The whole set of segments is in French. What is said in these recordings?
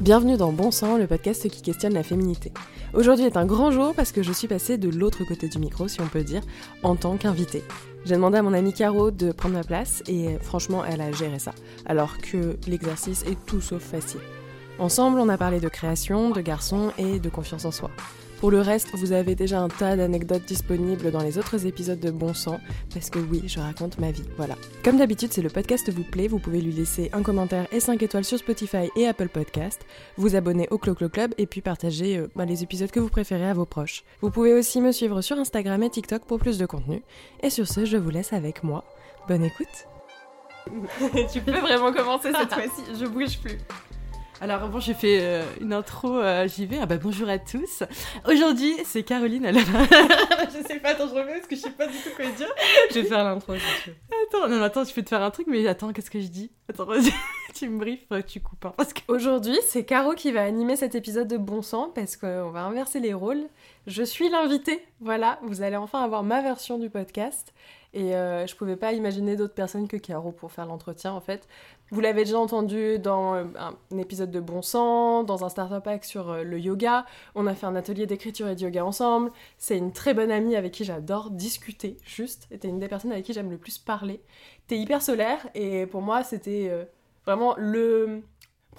Bienvenue dans Bon Sang, le podcast qui questionne la féminité. Aujourd'hui est un grand jour parce que je suis passée de l'autre côté du micro, si on peut dire, en tant qu'invitée. J'ai demandé à mon amie Caro de prendre ma place et franchement, elle a géré ça, alors que l'exercice est tout sauf facile. Ensemble, on a parlé de création, de garçons et de confiance en soi. Pour le reste, vous avez déjà un tas d'anecdotes disponibles dans les autres épisodes de Bon Sang, parce que oui, je raconte ma vie, voilà. Comme d'habitude, si le podcast vous plaît, vous pouvez lui laisser un commentaire et 5 étoiles sur Spotify et Apple Podcast, vous abonner au Clo-Clo Club et puis partager euh, bah, les épisodes que vous préférez à vos proches. Vous pouvez aussi me suivre sur Instagram et TikTok pour plus de contenu. Et sur ce, je vous laisse avec moi. Bonne écoute tu peux vraiment commencer cette fois-ci, je bouge plus. Alors bon, j'ai fait euh, une intro, euh, j'y vais. Ah bah bonjour à tous. Aujourd'hui, c'est Caroline. Elle... je sais pas, attends, je remets parce que je sais pas du tout quoi dire. Je vais faire l'intro. Attends, non, attends, je peux te faire un truc, mais attends, qu'est-ce que je dis? Attends, tu me briefes, tu coupes. Hein, parce que... Aujourd'hui, c'est Caro qui va animer cet épisode de Bon Sang parce qu'on va inverser les rôles. Je suis l'invitée, voilà, vous allez enfin avoir ma version du podcast. Et euh, je pouvais pas imaginer d'autres personnes que Caro pour faire l'entretien en fait. Vous l'avez déjà entendu dans euh, un épisode de Bon Sang, dans un startup pack sur euh, le yoga. On a fait un atelier d'écriture et de yoga ensemble. C'est une très bonne amie avec qui j'adore discuter, juste. C'était une des personnes avec qui j'aime le plus parler. T'es hyper solaire et pour moi c'était euh, vraiment le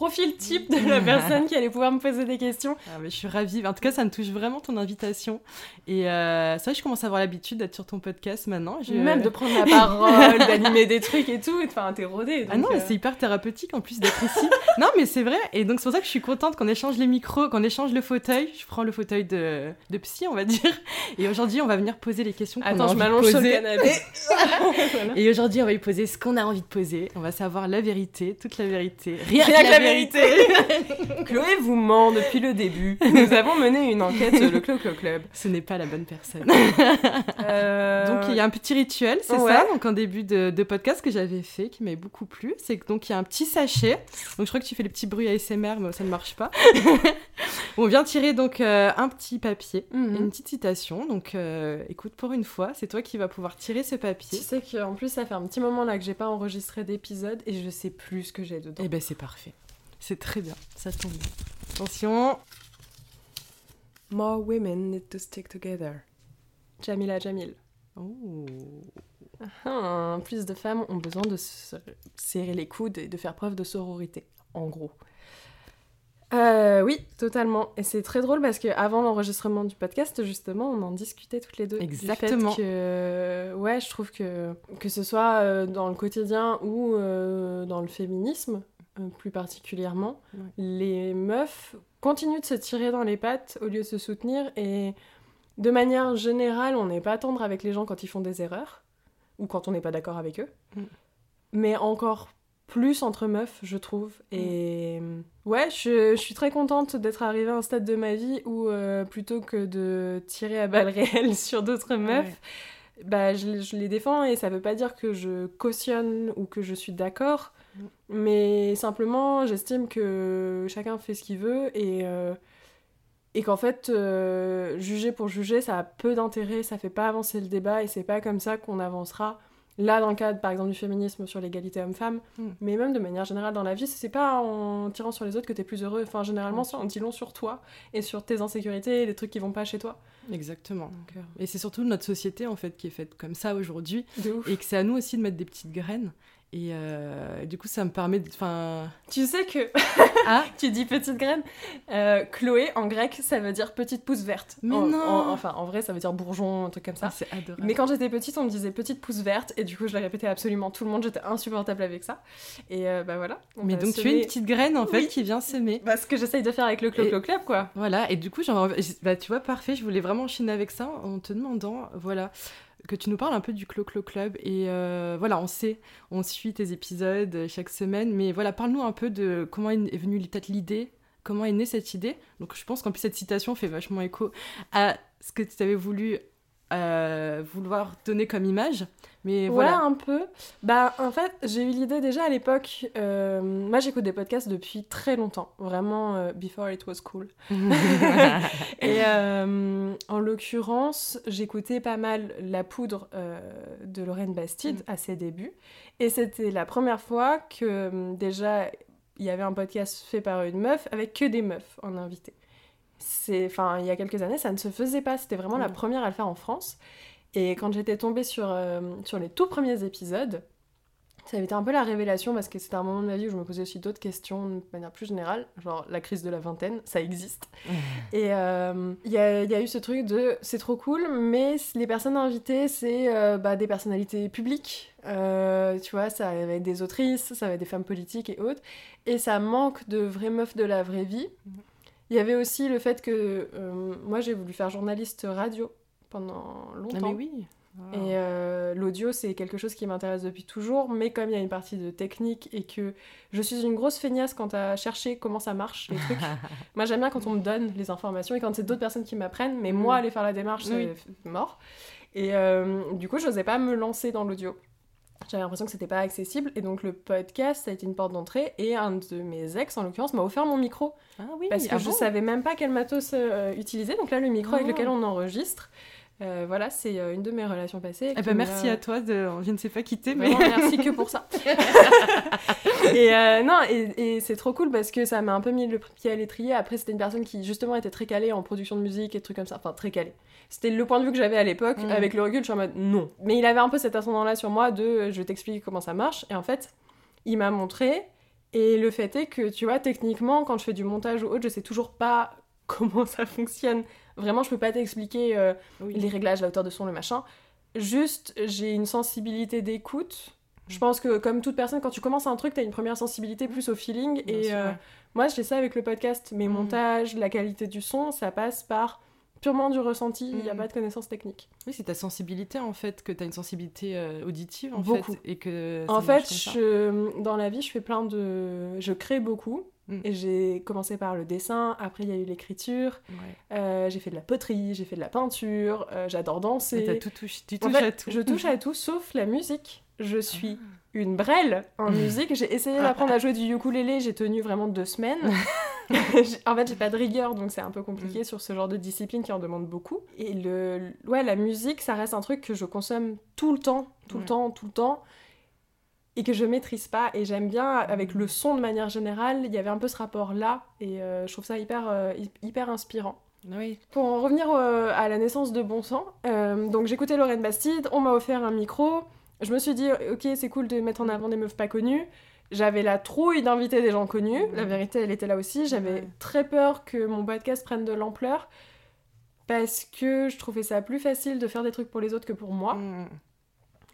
profil type de la personne qui allait pouvoir me poser des questions. Ah, mais je suis ravie. En tout cas, ça me touche vraiment ton invitation. Et euh, c'est vrai je commence à avoir l'habitude d'être sur ton podcast maintenant. Même de prendre la parole, d'animer des trucs et tout. Enfin, t'es rodée. Ah non, mais euh. c'est hyper thérapeutique en plus d'être ici. non, mais c'est vrai. Et donc, c'est pour ça que je suis contente qu'on échange les micros, qu'on échange le fauteuil. Je prends le fauteuil de, de psy, on va dire. Et aujourd'hui, on va venir poser les questions qu'on Attends, je m'allonge sur le canapé. Et aujourd'hui, on va lui poser ce qu'on a envie de poser. On va savoir la vérité, toute la vérité. Rien, Rien que la, vérité. Chloé vous ment depuis le début. Nous avons mené une enquête le Clo Clo Club. Ce n'est pas la bonne personne. Euh, donc il y a un petit rituel, c'est ça, donc en début de, podcast que j'avais fait, qui m'avait beaucoup plu. C'est que donc il y a un petit sachet. Donc je crois que tu fais les petits bruits ASMR, mais ça ne marche pas. On vient tirer donc euh, un petit papier, mhm. une petite citation. Donc euh, écoute, pour une fois, c'est toi qui vas pouvoir tirer ce papier. Tu sais qu'en plus ça fait un petit moment là que j'ai pas enregistré d'épisode et je sais plus ce que j'ai dedans. Eh ben c'est parfait. C'est très bien, ça tombe bien. Attention. More women need to stick together. Jamila Jamil. Oh. Ah, plus de femmes ont besoin de se serrer les coudes et de faire preuve de sororité, en gros. Euh, oui, totalement. Et c'est très drôle parce qu'avant l'enregistrement du podcast, justement, on en discutait toutes les deux. Exactement. que, ouais, je trouve que que ce soit euh, dans le quotidien ou euh, dans le féminisme, plus particulièrement, les meufs continuent de se tirer dans les pattes au lieu de se soutenir et de manière générale, on n'est pas tendre avec les gens quand ils font des erreurs ou quand on n'est pas d'accord avec eux. Mm. Mais encore plus entre meufs, je trouve. Et mm. ouais, je, suis très contente d'être arrivée à un stade de ma vie où euh, plutôt que de tirer à balles réelles sur d'autres meufs, bah, je, je, les défends et ça veut pas dire que je cautionne ou que je suis d'accord. Mais simplement, j'estime que chacun fait ce qu'il veut et, euh, et qu'en fait, euh, juger pour juger, ça a peu d'intérêt, ça fait pas avancer le débat et c'est pas comme ça qu'on avancera. Là, dans le cadre, par exemple, du féminisme sur l'égalité homme-femme, mm. mais même de manière générale dans la vie, c'est pas en tirant sur les autres que t'es plus heureux. Enfin, généralement, c'est en disant sur toi et sur tes insécurités et les trucs qui vont pas chez toi. Exactement. Euh, et c'est surtout notre société, en fait, qui est faite comme ça aujourd'hui. Et que c'est à nous aussi de mettre des petites graines. Et euh, du coup, ça me permet de. Tu sais que. ah Tu dis petite graine euh, Chloé, en grec, ça veut dire petite pousse verte. Mais non Enfin, en vrai, ça veut dire bourgeon, un truc comme ça. Ah, c'est adorable. Mais quand j'étais petite, on me disait petite pousse verte. Et du coup, je l'ai répété à absolument tout le monde. J'étais insupportable avec ça. Et euh, bah voilà. Mais donc, tu es une petite graine, en fait, qui vient s'aimer. Bah, ce que j'essaye de faire avec le Clo-Clo Club, quoi. Voilà. Et du coup, genre, bah, tu vois, parfait. Je voulais vraiment enchaîner avec ça en te demandant, voilà que tu nous parles un peu du Clo Clo Club. Et euh, voilà, on sait, on suit tes épisodes chaque semaine, mais voilà, parle-nous un peu de comment est venue peut-être l'idée, comment est née cette idée. Donc je pense qu'en plus cette citation fait vachement écho à ce que tu avais voulu euh, vouloir donner comme image. Mais voilà. un peu. Bah, en fait, j'ai eu l'idée déjà à l'époque. Euh, moi, j'écoute des podcasts depuis très longtemps. Vraiment, euh, before it was cool. et euh, en l'occurrence, j'écoutais pas mal La Poudre de Lorraine Bastide mm. à ses débuts. Et c'était la première fois que déjà il y avait un podcast fait par une meuf avec que des meufs en invité. C'est, enfin, il y a quelques années, ça ne se faisait pas. C'était vraiment la Mm. première à le faire en France. Et quand j'étais tombée sur, euh, sur les tout premiers épisodes, ça avait été un peu la révélation parce que c'était un moment de ma vie où je me posais aussi d'autres questions de manière plus générale, genre la crise de la vingtaine, ça existe. Et euh, il y, a, il y a eu ce truc de c'est trop cool, mais les personnes invitées, c'est euh, bah, des personnalités publiques. Euh, tu vois, ça va être des autrices, ça va être des femmes politiques et autres. Et ça manque de vraies meufs de la vraie vie. Mhm. Il y avait aussi le fait que euh, moi j'ai voulu faire journaliste radio pendant Ah, longtemps. mais oui. Ah. Et euh, l'audio, c'est quelque chose qui m'intéresse depuis toujours, mais comme il y a une partie de technique et que je suis une grosse feignasse quant à chercher comment ça marche, les trucs. moi, j'aime bien quand on me donne les informations et quand c'est d'autres personnes qui m'apprennent, mais moi, Mm. aller faire la démarche, c'est Oui. mort. Et euh, du coup, je n'osais pas me lancer dans l'audio. J'avais l'impression que c'était pas accessible, et donc le podcast, ça a été une porte d'entrée, et un de mes ex, en l'occurrence, m'a offert mon micro. Ah oui, Parce que ah je bon savais même pas quel matos euh, utiliser. Donc là, le micro avec Ah. lequel on enregistre, euh, voilà, c'est euh, une de mes relations passées. Eh ben, merci à toi, de... je ne sais pas quitter, mais... Merci que pour ça. et euh, non, et, et c'est trop cool parce que ça m'a un peu mis le pied à l'étrier. Après, c'était une personne qui justement était très calée en production de musique et des trucs comme ça. Enfin, très calée. C'était le point de vue que j'avais à l'époque. Mm. Avec le recul, je suis en mode non. Mais il avait un peu cet ascendant-là sur moi de je vais t'expliquer comment ça marche. Et en fait, il m'a montré. Et le fait est que, tu vois, techniquement, quand je fais du montage ou autre, je sais toujours pas comment ça fonctionne. Vraiment, je peux pas t'expliquer euh, Oui. les réglages, la hauteur de son, le machin. Juste, j'ai une sensibilité d'écoute. Je pense que, comme toute personne, quand tu commences un truc, t'as une première sensibilité plus au feeling. Bien et sûr, euh, ouais. moi, j'ai ça avec le podcast. Mes Mm. montages, la qualité du son, ça passe par purement du ressenti. Il n'y a Mm. pas de connaissances techniques. Oui, c'est ta sensibilité en fait, que tu as une sensibilité euh, auditive en Beaucoup. fait. Et que En fait, je, dans la vie, je fais plein de... Je crée beaucoup. Mm. Et j'ai commencé par le dessin, après il y a eu l'écriture, Ouais. euh, j'ai fait de la poterie, j'ai fait de la peinture, euh, j'adore danser. Mais t'as tout touché, tu En touches fait, à tout. Je touche à tout sauf la musique. Je suis Ah. Une brêle en musique. J'ai essayé d'apprendre à jouer du ukulélé, j'ai tenu vraiment deux semaines. En fait, j'ai pas de rigueur, donc c'est un peu Mm. compliqué sur ce genre de discipline qui en demande beaucoup. Et le, ouais, la musique, ça reste un truc que je consomme tout le temps, tout le Ouais. temps, tout le temps, et que je maîtrise pas. Et j'aime bien, avec Mm. le son de manière générale, il y avait un peu ce rapport-là, et euh, je trouve ça hyper, euh, hy- hyper inspirant. Oui. Pour en revenir euh, à la naissance de Bon Sang, donc j'écoutais Lorraine Bastide, on m'a offert un micro, je me suis dit, ok, c'est cool de mettre en avant des meufs pas connues. J'avais la trouille d'inviter des gens connus, la vérité elle était là aussi, j'avais très peur que mon podcast prenne de l'ampleur, parce que je trouvais ça plus facile de faire des trucs pour les autres que pour moi.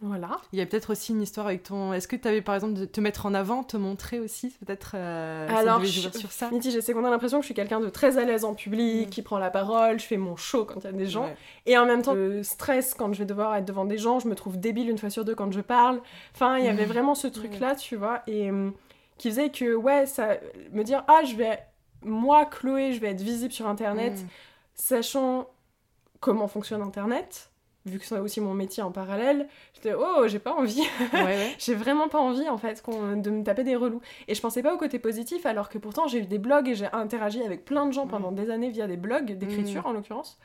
Mm. Voilà. Il y a peut-être aussi une histoire avec ton. Est-ce que tu avais par exemple de te mettre en avant, te montrer aussi Peut-être. euh, Alors, je- sur ça? C'est qu'on a l'impression que je suis quelqu'un de très à l'aise en public, Mm. qui prend la parole, je fais mon show quand il y a des gens. Ouais. Et en même temps, je stresse quand je vais devoir être devant des gens, je me trouve débile une fois sur deux quand je parle. Enfin, il y avait Mhm. vraiment ce truc-là, tu vois, et hum, qui faisait que, ouais, ça. Me dire, ah, je vais. Moi, Chloé, je vais être visible sur Internet, Mm. sachant comment fonctionne Internet, vu que c'est aussi mon métier en parallèle, j'étais, oh, j'ai pas envie. Ouais, ouais. J'ai vraiment pas envie en fait de me taper des relous. Et je pensais pas au côté positif alors que pourtant j'ai eu des blogs et j'ai interagi avec plein de gens Mm. pendant des années via des blogs d'écriture en l'occurrence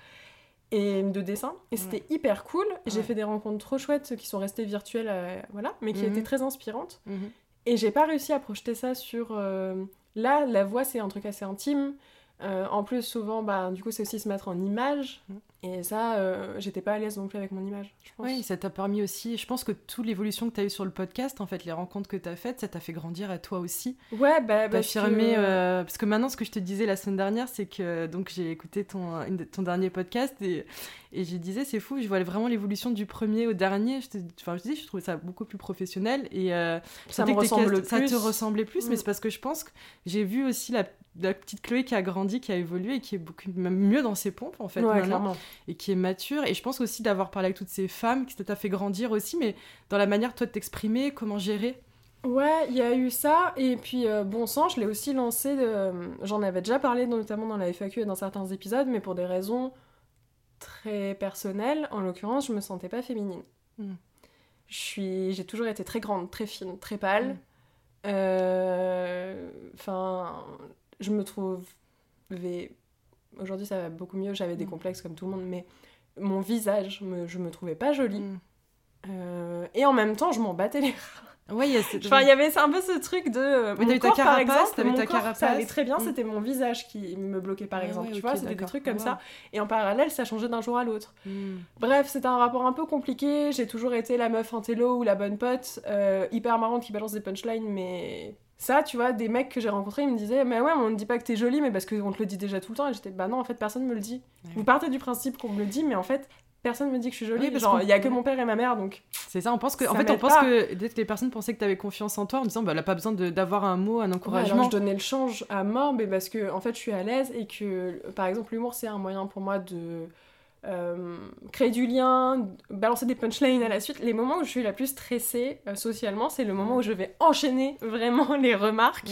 et de dessin et c'était hyper cool. J'ai fait des rencontres trop chouettes qui sont restées virtuelles euh, voilà, mais qui Mhm. étaient très inspirantes Mhm. et j'ai pas réussi à projeter ça sur euh, là la voix c'est un truc assez intime. Euh, en plus, souvent, bah, du coup, c'est aussi se mettre en image. Mm. Et ça, euh, j'étais pas à l'aise non plus avec mon image, je pense. Oui, ça t'a permis aussi. Je pense que toute l'évolution que tu as eue sur le podcast, en fait, les rencontres que tu as faites, ça t'a fait grandir à toi aussi. Ouais, bah, parce D'affirmer. que- euh, Parce que maintenant, ce que je te disais la semaine dernière, c'est que donc j'ai écouté ton, ton dernier podcast et, et je disais, c'est fou, je vois vraiment l'évolution du premier au dernier. Je te, enfin, je dis, je trouvais ça beaucoup plus professionnel et Ça me ressemble castes- ça te plus. ressemblait plus, mais Mm. c'est parce que je pense que j'ai vu aussi la, la petite Chloé qui a grandi, qui a évolué et qui est beaucoup même mieux dans ses pompes en fait ouais, maintenant clairement. et qui est mature. Et je pense aussi d'avoir parlé avec toutes ces femmes qui t'a fait grandir aussi, mais dans la manière toi de t'exprimer, comment gérer? Ouais, il y a eu ça, et puis euh, Bon Sang, je l'ai aussi lancé, de... j'en avais déjà parlé notamment dans la FAQ et dans certains épisodes, mais pour des raisons très personnelles, en l'occurrence, je me sentais pas féminine. Mm. Je suis... J'ai toujours été très grande, très fine, très pâle. Mm. Euh, Enfin, je me trouvais... Aujourd'hui, ça va beaucoup mieux, j'avais des Mm. complexes comme tout le monde, mais mon visage, me... je me trouvais pas jolie. Mm. Euh, Et en même temps, je m'en battais les Ouais, il y a Enfin, il y avait un peu ce truc de. euh, Oui, mon t'avais ta corps, par carapace, exemple, mon ta corps, Ça carapace. allait très bien, Mm. c'était mon visage qui me bloquait, par exemple. ouais, tu vois, c'était des trucs comme Wow. ça. Et en parallèle, ça changeait d'un jour à l'autre. Bref, c'était un rapport un peu compliqué. J'ai toujours été la meuf intello ou la bonne pote, euh, hyper marrante qui balance des punchlines, mais. Ça, tu vois, des mecs que j'ai rencontrés, ils me disaient, mais ouais, on ne dit pas que t'es jolie, mais parce qu'on te le dit déjà tout le temps. Et j'étais, bah non, en fait, personne me le dit. Ouais. Vous partez du principe qu'on me le dit, mais en fait, personne me dit que je suis jolie. Oui, Genre, il y a que mon père et ma mère, donc. C'est ça, on pense que. En fait, on pense pas. que dès que les personnes pensaient que tu avais confiance en toi en disant, bah, elle a pas besoin d'avoir un mot, un Ouais, alors encouragement. je donnais le change à mort, mais parce que en fait je suis à l'aise et que par exemple l'humour c'est un moyen pour moi de euh, créer du lien, balancer des punchlines à la suite. Les moments où je suis la plus stressée euh, socialement, c'est le moment où je vais enchaîner vraiment les remarques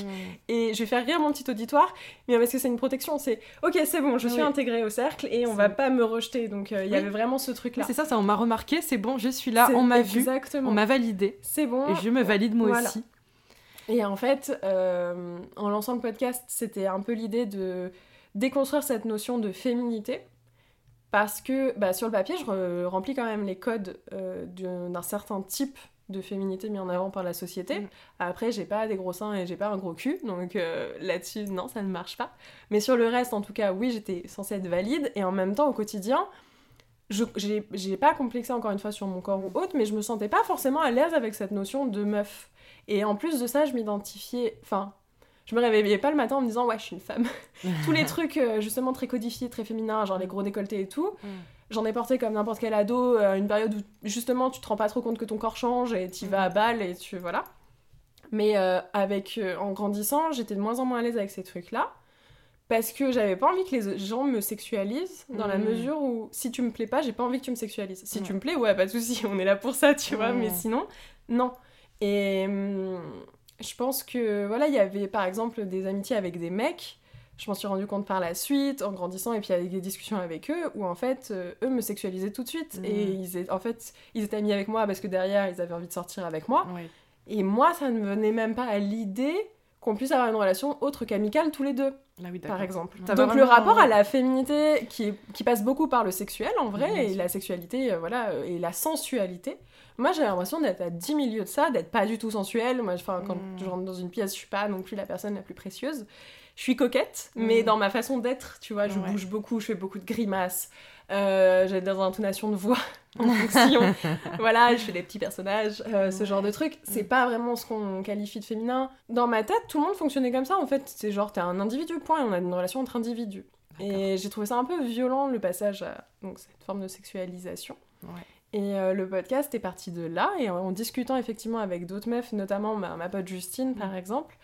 et je vais faire rire mon petit auditoire, mais parce que c'est une protection, c'est ok c'est bon, je suis Oui. intégrée au cercle et on va pas me rejeter. Donc euh, il y Oui. avait vraiment ce truc là. C'est ça, ça, on m'a remarqué, c'est bon, je suis là, on m'a vu, on m'a validé. C'est bon. Et je me valide moi Voilà. aussi. Et en fait, en lançant le podcast, c'était un peu l'idée de déconstruire cette notion de féminité. Parce que bah, sur le papier, je re- remplis quand même les codes euh, d'un certain type de féminité mis en avant par la société. Mm. Après, j'ai pas des gros seins et j'ai pas un gros cul, donc euh, là-dessus, non, ça ne marche pas. Mais sur le reste, en tout cas, oui, j'étais censée être valide. Et en même temps, au quotidien, j'ai pas complexé encore une fois sur mon corps ou autre, mais je me sentais pas forcément à l'aise avec cette notion de meuf. Et en plus de ça, je m'identifiais. Enfin, je me réveillais pas le matin en me disant, ouais, je suis une femme. Tous les trucs euh, justement très codifiés, très féminins, genre les gros décolletés et tout, Mm. j'en ai porté comme n'importe quel ado, à une période où justement tu te rends pas trop compte que ton corps change et tu vas à balle et tu. Voilà. Mais euh, avec, euh, en grandissant, j'étais de moins en moins à l'aise avec ces trucs-là. Parce que j'avais pas envie que les gens me sexualisent, dans la Mm. mesure où si tu me plais pas, j'ai pas envie que tu me sexualises. Si tu me plais, ouais, pas de souci, on est là pour ça, tu vois, mais sinon, non. Et hum, je pense que, voilà, il y avait par exemple des amitiés avec des mecs, je m'en suis rendu compte par la suite, en grandissant, et puis avec des discussions avec eux, où en fait, euh, eux me sexualisaient tout de suite. Mm. Et ils étaient, en fait, ils étaient amis avec moi parce que derrière, ils avaient envie de sortir avec moi. Et moi, ça ne venait même pas à l'idée qu'on puisse avoir une relation autre qu'amicale tous les deux Ah oui, par exemple. Donc vraiment- le rapport à la féminité qui, qui passe beaucoup par le sexuel en vrai, et la sexualité, euh, voilà, euh, et la sensualité. Moi j'ai l'impression d'être à 10 milieux de ça, d'être pas du tout sensuelle. Moi, enfin, quand Mm. je rentre dans une pièce, je suis pas non plus la personne la plus précieuse. Je suis coquette, mais Mm. dans ma façon d'être, tu vois, je Ouais. bouge beaucoup, je fais beaucoup de grimaces, euh, j'ai des intonations de voix en fonction. voilà, je fais des petits personnages, euh, ce Ouais. genre de trucs. C'est Mm. pas vraiment ce qu'on qualifie de féminin. Dans ma tête, tout le monde fonctionnait comme ça en fait. C'est genre, t'es un individu, point, et on a une relation entre individus. Et j'ai trouvé ça un peu violent le passage à donc, cette forme de sexualisation. Ouais. Et euh, le podcast est parti de là, et en, en discutant effectivement avec d'autres meufs, notamment ma, ma pote Justine par Mm. exemple,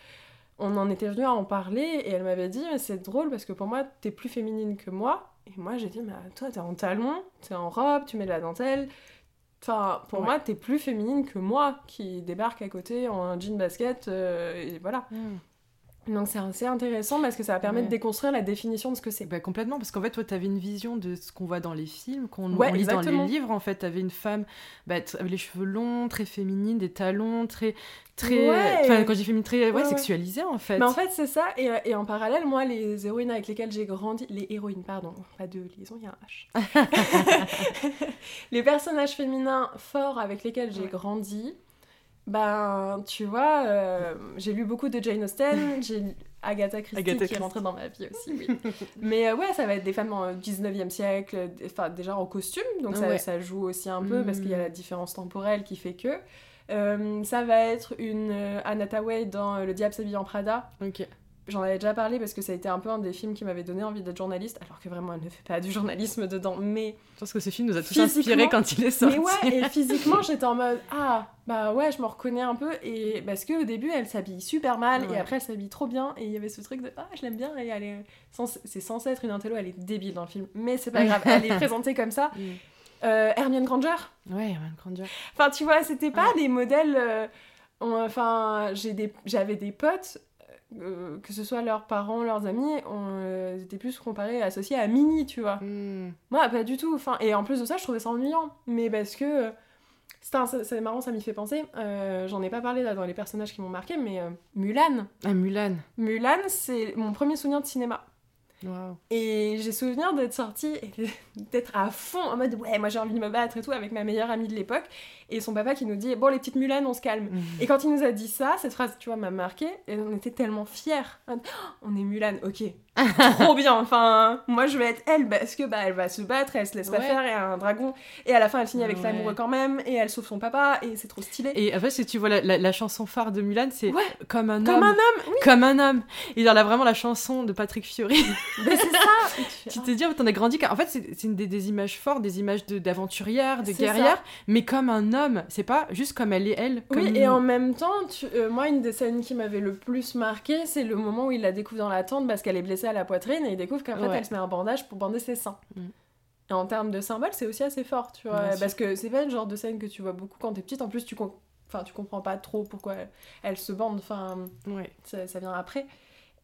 on en était venu à en parler, et elle m'avait dit Mais c'est drôle parce que pour moi, t'es plus féminine que moi. Et moi, j'ai dit Mais toi, t'es en talon, t'es en robe, tu mets de la dentelle. Enfin, pour Ouais. moi, t'es plus féminine que moi qui débarque à côté en jean basket, euh, et voilà. Hmm. Donc c'est assez intéressant parce que ça va permettre Ouais. de déconstruire la définition de ce que c'est. Bah, complètement, parce qu'en fait, toi, t'avais une vision de ce qu'on voit dans les films, qu'on Ouais, lit dans les livres. En fait, t'avais une femme bah, avec les cheveux longs, très féminine, des talons, très. très Ouais. Enfin, quand j'ai féminine, très ouais, sexualisée, en fait. Mais en fait, c'est ça, et, et en parallèle, moi, les héroïnes avec lesquelles j'ai grandi, les héroïnes, pardon, pas de liaison, il y a un H. les personnages féminins forts avec lesquels j'ai grandi, ben, tu vois, euh, j'ai lu beaucoup de Jane Austen, j'ai lu Agatha Christie Agatha qui est rentrée dans ma vie aussi, oui. Mais euh, ouais, ça va être des femmes au 19e siècle, enfin déjà en costume, donc ça, Ouais. ça joue aussi un peu parce qu'il y a Mm. la différence temporelle qui fait que. Euh, ça va être une Anne Hathaway dans Le Diable s'habille en Prada. Ok. J'en avais déjà parlé parce que ça a été un peu un des films qui m'avait donné envie d'être journaliste, alors que vraiment elle ne fait pas du journalisme dedans. Mais, Je pense que ce film nous a tous inspirés quand il est sorti. mais ouais, et physiquement j'étais en mode ah bah ouais, je me reconnais un peu. Et parce qu'au début elle s'habille super mal et après elle s'habille trop bien. Et il y avait ce truc de ah je l'aime bien et elle est c'est censé être une intello, elle est débile dans le film. Mais c'est pas grave, elle est présentée comme ça. Mm. Euh, Hermione Granger, Ouais, Hermione Granger. Enfin, tu vois, c'était pas Ouais. des modèles. euh, enfin, j'ai des, j'avais des potes, euh, que ce soit leurs parents, leurs amis, on euh, était plus comparés, associés à Minnie, tu vois. Hmm. Moi, pas du tout. Enfin, et en plus de ça, je trouvais ça ennuyant. Mais parce que. euh, c'est marrant, ça m'y fait penser. Euh, J'en ai pas parlé là dans les personnages qui m'ont marqué, mais Mulan. Ah, Mulan. Mulan, c'est mon premier souvenir de cinéma. Et j'ai souvenir d'être sortie et d'être à fond en mode ouais, moi j'ai envie de me battre et tout avec ma meilleure amie de l'époque. Et son papa qui nous dit bon, les petites mulanes, on se calme. Mhm. Et quand il nous a dit ça, cette phrase, tu vois, m'a marqué. Et on était tellement fiers. On est mulane, ok. Trop bien. Enfin, moi je vais être elle parce que bah elle va se battre, elle se laisse pas faire et un dragon. Et à la fin, elle finit avec l'amoureux quand même et elle sauve son papa et c'est trop stylé. Et en fait, si tu vois la, chanson phare de Mulan, c'est comme un homme. Comme un homme, Comme un homme. Et genre là, vraiment la chanson de Patrick Fiori. Mais c'est ça. tu te dis, oh, t'en as grandi. En fait, c'est une des, des, images fortes, des images d'aventurière, de, guerrière, mais comme un homme. C'est pas juste comme elle est elle. Oui, et en même temps, euh, moi, une des scènes qui m'avait le plus marqué, c'est le moment où il la découvre dans la tente parce qu'elle est blessée à la poitrine et il découvre qu'en fait, elle se met un bandage pour bander ses seins. Mm. Et en termes de symbole, c'est aussi assez fort, tu vois. parce que c'est pas le genre de scène que tu vois beaucoup quand t'es petite. En plus, tu, enfin, tu comprends pas trop pourquoi elle, se bande. Enfin, ouais. ça, vient après.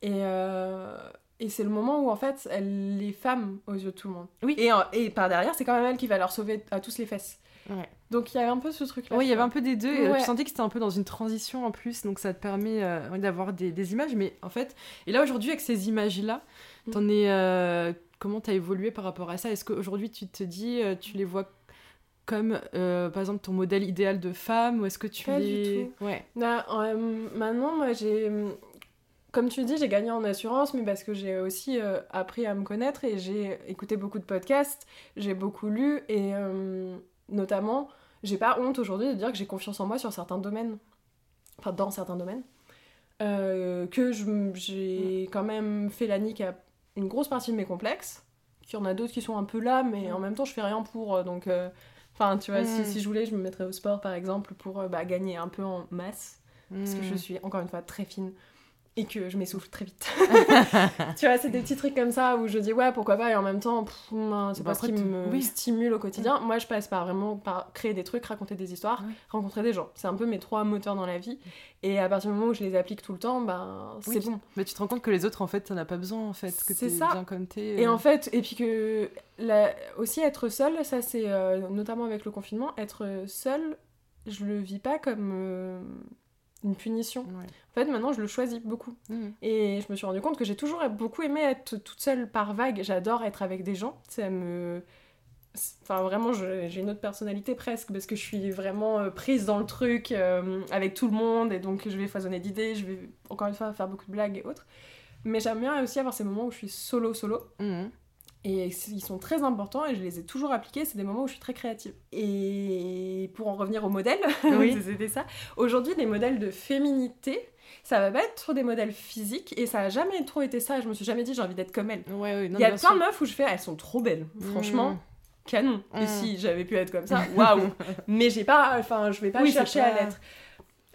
Et, euh, et c'est le moment où, en fait, elle est femme aux yeux de tout le monde. Oui. Et, et par derrière, c'est quand même elle qui va leur sauver à tous les fesses. Ouais. Donc il y avait un peu ce truc-là. Oui, il y avait un peu des deux. Et tu sentais que c'était un peu dans une transition en plus, donc ça te permet euh, d'avoir des, des, images. Mais en fait, et là aujourd'hui, avec ces images-là, mm. t'en es. Euh, comment t'as évolué par rapport à ça? Est-ce qu'aujourd'hui tu te dis, euh, tu les vois comme par exemple ton modèle idéal de femme ou est-ce que tu Pas du tout. Ouais. maintenant, moi j'ai. Comme tu dis, j'ai gagné en assurance, mais parce que j'ai aussi appris à me connaître et j'ai écouté beaucoup de podcasts, j'ai beaucoup lu et notamment, j'ai pas honte aujourd'hui de dire que j'ai confiance en moi sur certains domaines, enfin dans certains domaines, euh, que j'ai quand même fait la nique à une grosse partie de mes complexes, qu'il y en a d'autres qui sont un peu là, mais en même temps je fais rien pour, euh, donc... Euh, enfin, tu vois, si, si, je voulais, je me mettrais au sport, par exemple, pour bah, gagner un peu en masse. Parce que je suis, encore une fois, très fine et que je m'essouffle très vite. tu vois, c'est des petits trucs comme ça où je dis ouais, pourquoi pas, et en même temps, c'est pas ce qui me stimule au quotidien. Moi, je passe par vraiment par créer des trucs, raconter des histoires, rencontrer des gens. C'est un peu mes trois moteurs dans la vie. Et à partir du moment où je les applique tout le temps, ben c'est bon. Mais tu te rends compte que les autres, en fait, t'en as pas besoin, en fait. Que c'est ça. Bien comme t'es. Et en fait, et puis que aussi être seule, ça c'est euh, notamment avec le confinement, être seule, je le vis pas comme. Euh, une punition. En fait, maintenant, je le choisis beaucoup. Mmh. Et je me suis rendu compte que j'ai toujours beaucoup aimé être toute seule par vague. J'adore être avec des gens. Ça me... Enfin, vraiment, j'ai une autre personnalité presque, parce que je suis vraiment euh, prise dans le truc euh, avec tout le monde, et donc je vais foisonner d'idées, je vais encore une fois faire beaucoup de blagues et autres. Mais j'aime bien aussi avoir ces moments où je suis solo-solo. Mmh. Et ils sont très importants et je les ai toujours appliqués. C'est des moments où je suis très créative. Et pour en revenir au modèle, oui. c'était ça. Aujourd'hui, les modèles de féminité, ça va pas être des modèles physiques et ça a jamais trop été ça. Je me suis jamais dit j'ai envie d'être comme elle. Ouais, Il y a plein de meufs où je fais elles sont trop belles. Franchement. Mmh. Canon. Et mmh. si j'avais pu être comme ça, waouh! Mais j'ai pas, enfin, je vais pas chercher à l'être.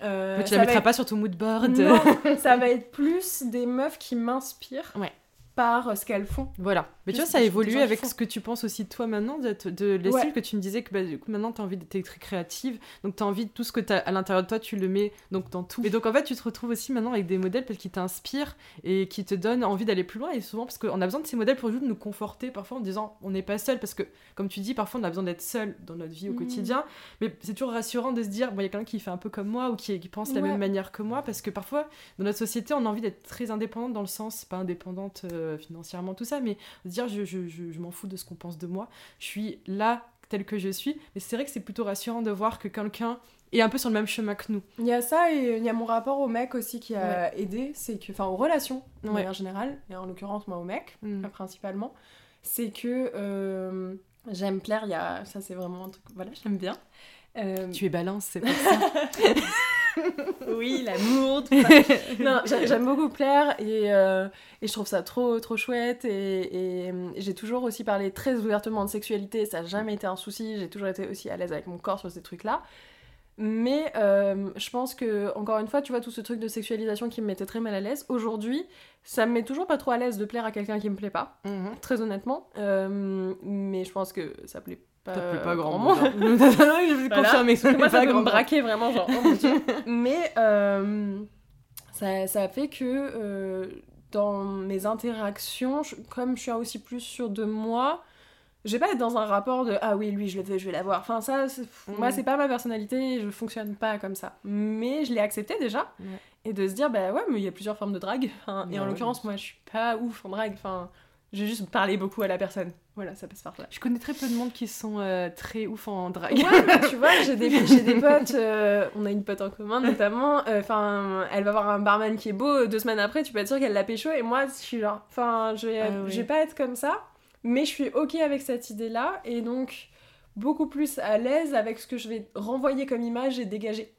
Euh, tu la mettras pas sur ton mood board. Non, ça va être plus des meufs qui m'inspirent. Ouais par ce qu'elles font. Voilà. Mais tu vois, ça a évolué avec ce que tu penses aussi de toi maintenant, de, de que tu me disais que bah, du coup, maintenant tu as envie d'être très créative, donc tu as envie de tout ce que tu as à l'intérieur de toi, tu le mets donc dans tout. Et donc en fait, tu te retrouves aussi maintenant avec des modèles qu'ils t'inspirent et qui te donnent envie d'aller plus loin. Et souvent, parce qu'on a besoin de ces modèles pour juste nous conforter parfois en disant on n'est pas seul, parce que comme tu dis, parfois on a besoin d'être seul dans notre vie au mmh. quotidien, mais c'est toujours rassurant de se dire il y a quelqu'un qui fait un peu comme moi ou qui, qui pense de la même manière que moi, parce que parfois dans notre société, on a envie d'être très indépendante dans le sens, pas indépendante euh, financièrement, tout ça, mais dire je, je, je, m'en fous de ce qu'on pense de moi, je suis là tel que je suis. Mais c'est vrai que c'est plutôt rassurant de voir que quelqu'un est un peu sur le même chemin que nous. Il y a ça et il y a mon rapport au mec aussi qui a aidé, c'est que, enfin aux relations de manière générale, et en l'occurrence moi au mec mm. principalement, c'est que euh, j'aime plaire, il y a, ça c'est vraiment un truc, voilà, j'aime bien. Euh, tu es balance, c'est pour ça. oui, l'amour. non, j'aime beaucoup plaire et, euh, et, je trouve ça trop, trop chouette. Et, et j'ai toujours aussi parlé très ouvertement de sexualité, ça n'a jamais été un souci. J'ai toujours été aussi à l'aise avec mon corps sur ces trucs-là. Mais euh, je pense que, encore une fois, tu vois, tout ce truc de sexualisation qui me mettait très mal à l'aise, aujourd'hui, ça me met toujours pas trop à l'aise de plaire à quelqu'un qui me plaît pas, mhm. très honnêtement. Euh, mais je pense que ça plaît pas, ça plaît pas grand monde. je confirmer ça Moi, ça me braquer vraiment, genre, oh Mais euh, ça, ça, fait que dans mes interactions, comme je suis aussi plus sûre de moi, je vais pas être dans un rapport de ah oui lui je le veux je vais l'avoir. Enfin ça moi mm. c'est pas ma personnalité je fonctionne pas comme ça. Mais je l'ai accepté déjà. Et de se dire bah ouais mais il y a plusieurs formes de drague et en bah l'occurrence moi je suis pas ouf en drague enfin je vais juste parler beaucoup à la personne. Voilà, ça passe par là. Je connais très peu de monde qui sont euh, très ouf en drague. Ouais, tu vois, j'ai des, j'ai des potes, euh, on a une pote en commun notamment, euh, enfin, elle va voir un barman qui est beau, deux semaines après, tu peux être sûr qu'elle l'a pécho, et moi, je suis genre, enfin, je vais, Ah oui. je vais pas être comme ça, mais je suis ok avec cette idée-là, et donc beaucoup plus à l'aise avec ce que je vais renvoyer comme image et dégager.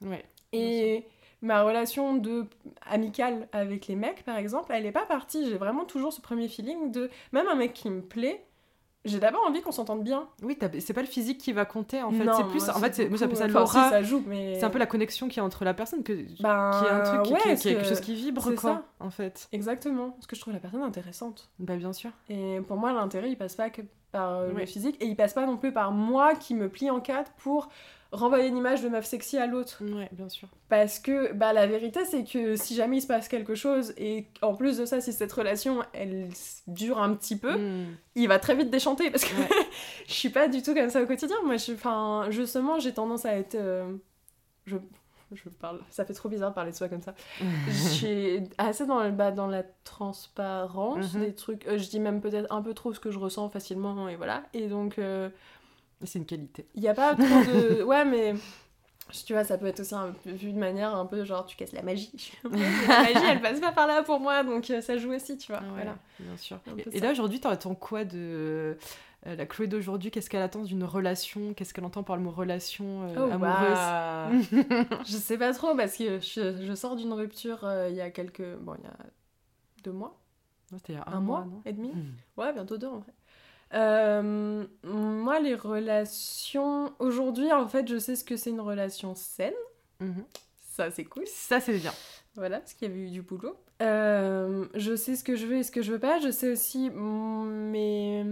Ouais. Et ma relation de amicale avec les mecs, par exemple, elle est pas partie. J'ai vraiment toujours ce premier feeling de même un mec qui me plaît. J'ai d'abord envie qu'on s'entende bien. Oui, c'est pas le physique qui va compter en fait. C'est plus, en fait, moi j'appelle ça l'aura. mais C'est un peu la connexion qui est entre la personne que Ben, qui est un truc qui, ouais, qui- qui quelque que- chose qui vibre quoi ça. en fait. Exactement, parce que je trouve la personne intéressante. Bah bien sûr. Et pour moi, l'intérêt, il passe pas que par euh, Ouais. le physique, et il passe pas non plus par moi qui me plie en quatre pour renvoyer une image de meuf sexy à l'autre. Ouais, bien sûr. Parce que bah, la vérité, c'est que si jamais il se passe quelque chose, et en plus de ça, si cette relation, elle dure un petit peu, Mm. il va très vite déchanter, parce que Ouais. je suis pas du tout comme ça au quotidien. Moi, je, enfin, justement, j'ai tendance à être... euh, je, je parle... Ça fait trop bizarre de parler de soi comme ça. je suis assez dans, le- bah, dans la transparence Mhm. des trucs. Euh, je dis même peut-être un peu trop ce que je ressens facilement, et voilà. Et donc... euh, C'est une qualité. il n'y a pas trop de. Ouais, mais. Tu vois, ça peut être aussi un vu de manière un peu genre tu casses la magie. la magie, elle passe pas par là pour moi, donc euh, ça joue aussi, tu vois. Ah ouais, Voilà. bien sûr. Et, là aujourd'hui, t'entends quoi de euh, la Chloé d'aujourd'hui? Qu'est-ce qu'elle attend d'une relation? Qu'est-ce qu'elle entend par le mot relation euh, Oh, amoureuse? Je sais pas trop parce que je, je sors d'une rupture euh, il y a quelques. Bon, il y a deux mois, C'était il y a un, mois, et demi. Mm. Ouais, bientôt deux en vrai. Euh, moi, les relations. Aujourd'hui, en fait, je sais ce que c'est une relation saine. Mhm. Ça, c'est cool. Ça c'est bien. Voilà, parce qu'il y avait eu du boulot. Euh, je sais ce que je veux et ce que je veux pas. Je sais aussi mes,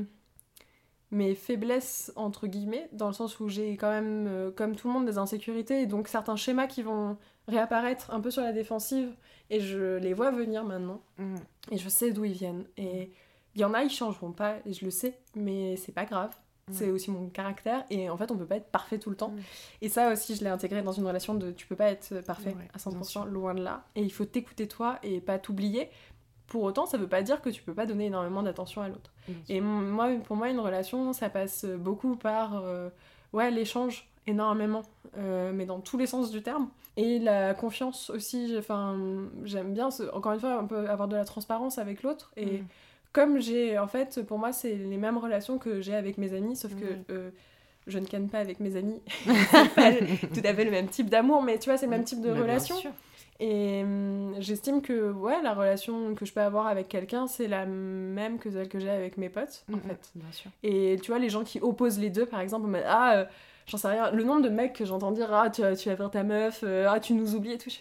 mes faiblesses, entre guillemets, dans le sens où j'ai quand même, euh, comme tout le monde, des insécurités et donc certains schémas qui vont réapparaître un peu sur la défensive et je les vois venir maintenant Mm. et je sais d'où ils viennent. Et il y en a, ils changeront pas je le sais, mais c'est pas grave. C'est Ouais. aussi mon caractère et en fait on peut pas être parfait tout le temps. Mm. Et ça aussi je l'ai intégré dans une relation de tu peux pas être parfait Ouais, à bien 100% sûr. loin de là. Et il faut t'écouter toi et pas t'oublier. Pour autant ça veut pas dire que tu peux pas donner énormément d'attention à l'autre. Et moi pour moi une relation ça passe beaucoup par euh, ouais l'échange énormément euh, mais dans tous les sens du terme et la confiance aussi enfin j'aime bien ce- encore une fois un peu avoir de la transparence avec l'autre et Mm. Comme j'ai en fait pour moi c'est les mêmes relations que j'ai avec mes amis sauf que euh, je ne canne pas avec mes amis. Pas tout à fait le même type d'amour mais tu vois c'est le même type de relation. et hum, j'estime que ouais la relation que je peux avoir avec quelqu'un c'est la même que celle que j'ai avec mes potes en Mhm, fait. Bien sûr. et tu vois, les gens qui opposent les deux, par exemple, ah, euh, j'en sais rien, le nombre de mecs que j'entends dire, ah, tu, tu vas faire ta meuf, euh, ah, tu nous oublies et tout. je-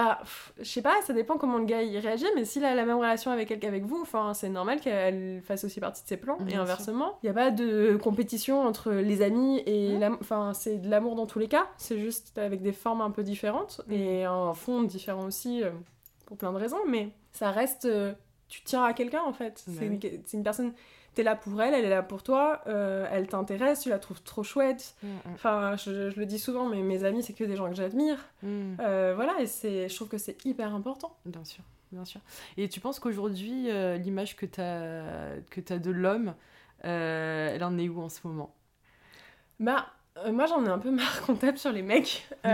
Bah, je sais pas, ça dépend comment le gars il réagit, mais s'il a la même relation avec elle qu'avec vous, enfin, c'est normal qu'elle fasse aussi partie de ses plans, et Bien inversement. Il n'y a pas de compétition entre les amis et l'am- Enfin, c'est de l'amour dans tous les cas, c'est juste avec des formes un peu différentes, Mhm. et un fond différent aussi, euh, pour plein de raisons, mais ça reste. euh, tu tiens à quelqu'un en fait. Bah c'est une, oui. c'est une personne t'es là pour elle, elle est là pour toi, euh, elle t'intéresse, tu la trouves trop chouette. Mm, Enfin, je, je le dis souvent, mais mes amis, c'est que des gens que j'admire. mm, mm. Euh, voilà, et c'est, je trouve que c'est hyper important. Bien sûr, bien sûr. Et tu penses qu'aujourd'hui, euh, l'image que tu as, que as de l'homme, elle en est où en ce moment? Bah, moi j'en ai un peu marre qu'on tape sur les mecs.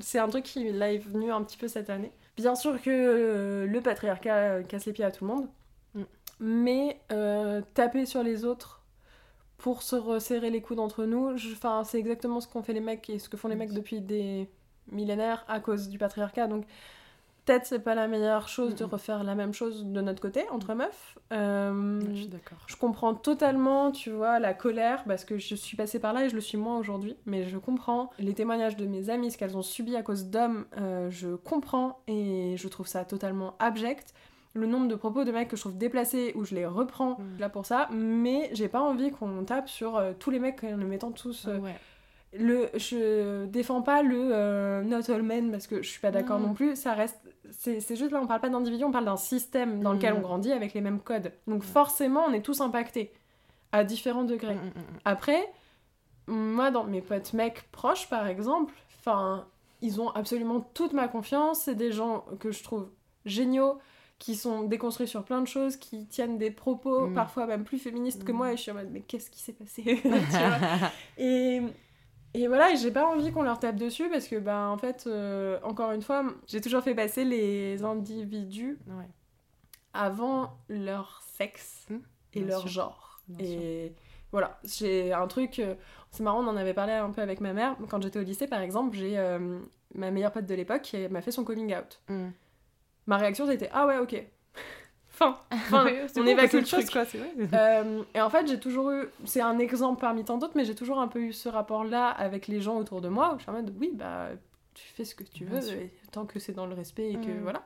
C'est un truc qui là est venu un petit peu cette année. Bien sûr que le patriarcat casse les pieds à tout le monde, Mm. Mais euh, taper sur les autres pour se resserrer les coudes entre nous, enfin c'est exactement ce qu'ont fait les mecs et ce que font les mecs depuis des millénaires à cause du patriarcat. Donc peut-être c'est pas la meilleure chose de Mm. refaire la même chose de notre côté entre meufs. Euh, Ouais, Je suis d'accord. je comprends totalement, tu vois, la colère, parce que je suis passée par là et je le suis moins aujourd'hui, mais je comprends les témoignages de mes amies, ce qu'elles ont subi à cause d'hommes, euh, je comprends et je trouve ça totalement abject. Le nombre de propos de mecs que je trouve déplacés, où je les reprends Mm. là pour ça, mais j'ai pas envie qu'on tape sur euh, tous les mecs en les mettant tous. euh, Ouais. le, je défends pas le euh, not all men parce que je suis pas d'accord Mm. non plus. Ça reste, c'est juste là, on parle pas d'individu, on parle d'un système dans lequel Mm. on grandit avec les mêmes codes. Donc forcément, on est tous impactés à différents degrés. Après, moi, dans mes potes mecs proches, par exemple, enfin, ils ont absolument toute ma confiance. C'est des gens que je trouve géniaux, qui sont déconstruits sur plein de choses, qui tiennent des propos Mm. parfois même plus féministes que Mm. moi, et je suis en mode, mais qu'est-ce qui s'est passé et, et voilà, et j'ai pas envie qu'on leur tape dessus parce que, ben, en fait, euh, encore une fois, j'ai toujours fait passer les individus Ouais. avant leur sexe Mm, et bien leur sûr, genre. bien et voilà, j'ai un truc. euh, c'est marrant, on en avait parlé un peu avec ma mère. Quand j'étais au lycée, par exemple, j'ai euh, ma meilleure pote de l'époque qui m'a fait son coming out. Ma réaction, c'était Ah ouais, ok. fin. fin. Ouais, on bon, évacue le chose, truc. quoi, vrai. Euh, et en fait, j'ai toujours eu. C'est un exemple parmi tant d'autres, mais j'ai toujours un peu eu ce rapport-là avec les gens autour de moi où je suis en mode Oui, bah, tu fais ce que tu veux, et tant que c'est dans le respect et que Mm. voilà.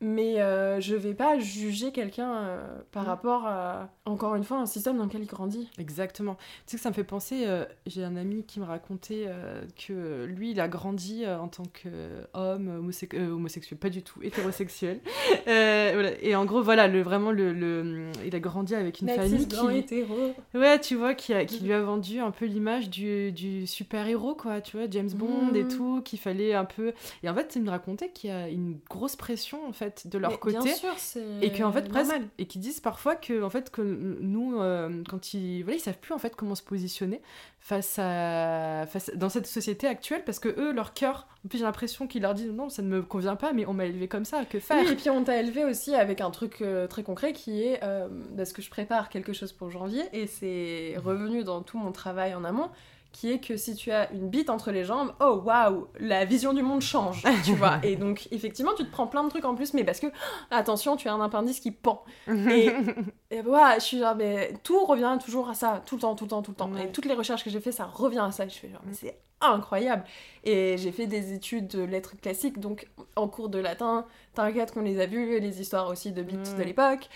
Mais euh, je vais pas juger quelqu'un euh, par Mm. rapport à, encore une fois, un système dans lequel il grandit. Exactement. Tu sais que ça me fait penser, euh, j'ai un ami qui me racontait euh, que lui, il a grandi en tant qu'homme homosexu- homosexuel, pas du tout, hétérosexuel. Voilà. Et en gros, voilà, le, vraiment, le, le- il a grandi avec une famille qui... hétéro. Ouais, tu vois, qui, a- qui lui a vendu un peu l'image du, du super-héros, quoi, tu vois, James Bond et Mhm. tout, qu'il fallait un peu... Et en fait, il me racontait qu'il y a une grosse pression, en fait, de leur Mais côté. Bien sûr, c'est. Et fait, presque, et qui disent parfois que, en fait, que nous, euh, quand ils, voilà, ils savent plus en fait comment se positionner face à, face dans cette société actuelle, parce que eux, leur cœur, en plus j'ai l'impression qu'ils leur disent non, ça ne me convient pas, mais on m'a élevé comme ça, que faire? Oui, et puis on t'a élevé aussi avec un truc euh, très concret qui est euh, parce que je prépare quelque chose pour janvier et c'est revenu dans tout mon travail en amont qui est que si tu as une bite entre les jambes, oh waouh, la vision du monde change, tu vois. Et donc effectivement, tu te prends plein de trucs en plus, mais parce que attention, tu as un appendice qui pend. Et, et voilà, je suis genre, mais tout revient toujours à ça, tout le temps, tout le temps, tout le temps. Ouais. Et toutes les recherches que j'ai fait, ça revient à ça. Je fais genre, mais c'est incroyable. Et j'ai fait des études de lettres classiques, donc en cours de latin, t'inquiète qu'on les a vus, les histoires aussi de bites de l'époque.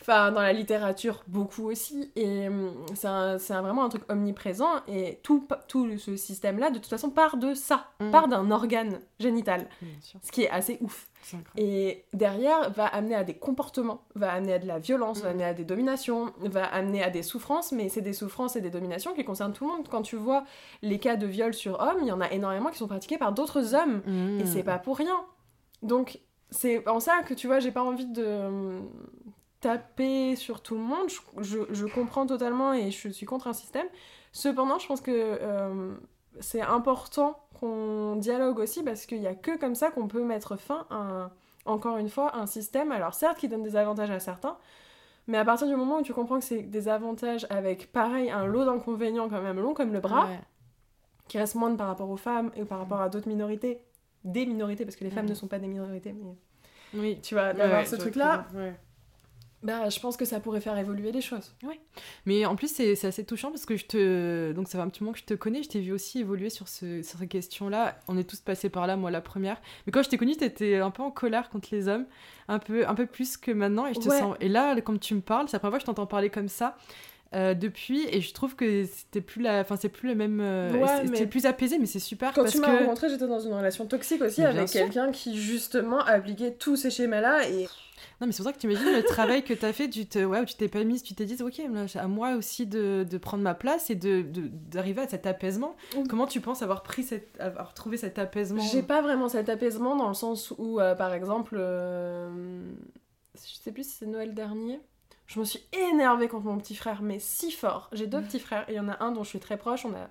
Enfin, dans la littérature, beaucoup aussi. Et hum, c'est un- c'est un- vraiment un truc omniprésent. Et tout, tout ce système-là, de toute façon, part de ça, Mm. part d'un organe génital. Ce qui est assez ouf. Et derrière, va amener à des comportements, va amener à de la violence, va Mm. amener à des dominations, va amener à des souffrances, mais c'est des souffrances et des dominations qui concernent tout le monde. Quand tu vois les cas de viol sur hommes, il y en a énormément qui sont pratiqués par d'autres hommes, et Mm. c'est pas pour rien. Donc, c'est en ça que tu vois, j'ai pas envie de euh, taper sur tout le monde. Je, je- je comprends totalement et je suis contre un système. Cependant, je pense que euh, c'est important qu'on dialogue aussi parce qu'il y a que comme ça qu'on peut mettre fin à, un- encore une fois, un système. Alors, certes, qui donne des avantages à certains. Mais à partir du moment où tu comprends que c'est des avantages avec, pareil, un lot d'inconvénients quand même long comme le bras, Ouais. qui reste moindre par rapport aux femmes et par rapport à d'autres minorités, des minorités, parce que les femmes Mhm. ne sont pas des minorités, mais Oui. tu d'avoir ouais, ce truc-là. Bah, je pense que ça pourrait faire évoluer les choses. Mais en plus, c'est assez touchant parce que je te. Donc, ça fait un petit moment que je te connais. Je t'ai vu aussi évoluer sur, ce, sur ces questions-là. On est tous passés par là, moi la première. Mais quand je t'ai connue, t'étais un peu en colère contre les hommes. Un peu, un peu plus que maintenant. Et, je te Ouais. sens... et là, comme tu me parles, c'est la première fois que je t'entends parler comme ça. euh, depuis et je trouve que c'était plus la enfin c'est plus le même euh, Ouais, c'était mais- plus apaisé mais c'est super Quand parce tu m'as que rencontré, j'étais dans une relation toxique aussi Mais avec quelqu'un qui justement appliquait tous ces schémas-là et Non, mais c'est pour ça que tu imagines le travail que tu as fait, tu te, ouais, tu t'es pas mise, tu t'es dit, ok, à moi aussi de, de prendre ma place et de- d'arriver à cet apaisement. Comment tu penses avoir, pris cette, avoir trouvé cet apaisement? J'ai pas vraiment cet apaisement dans le sens où, euh, par exemple, euh, je sais plus si c'est Noël dernier, je me suis énervée contre mon petit frère, mais si fort. J'ai deux petits frères et il y en a un dont je suis très proche, on a...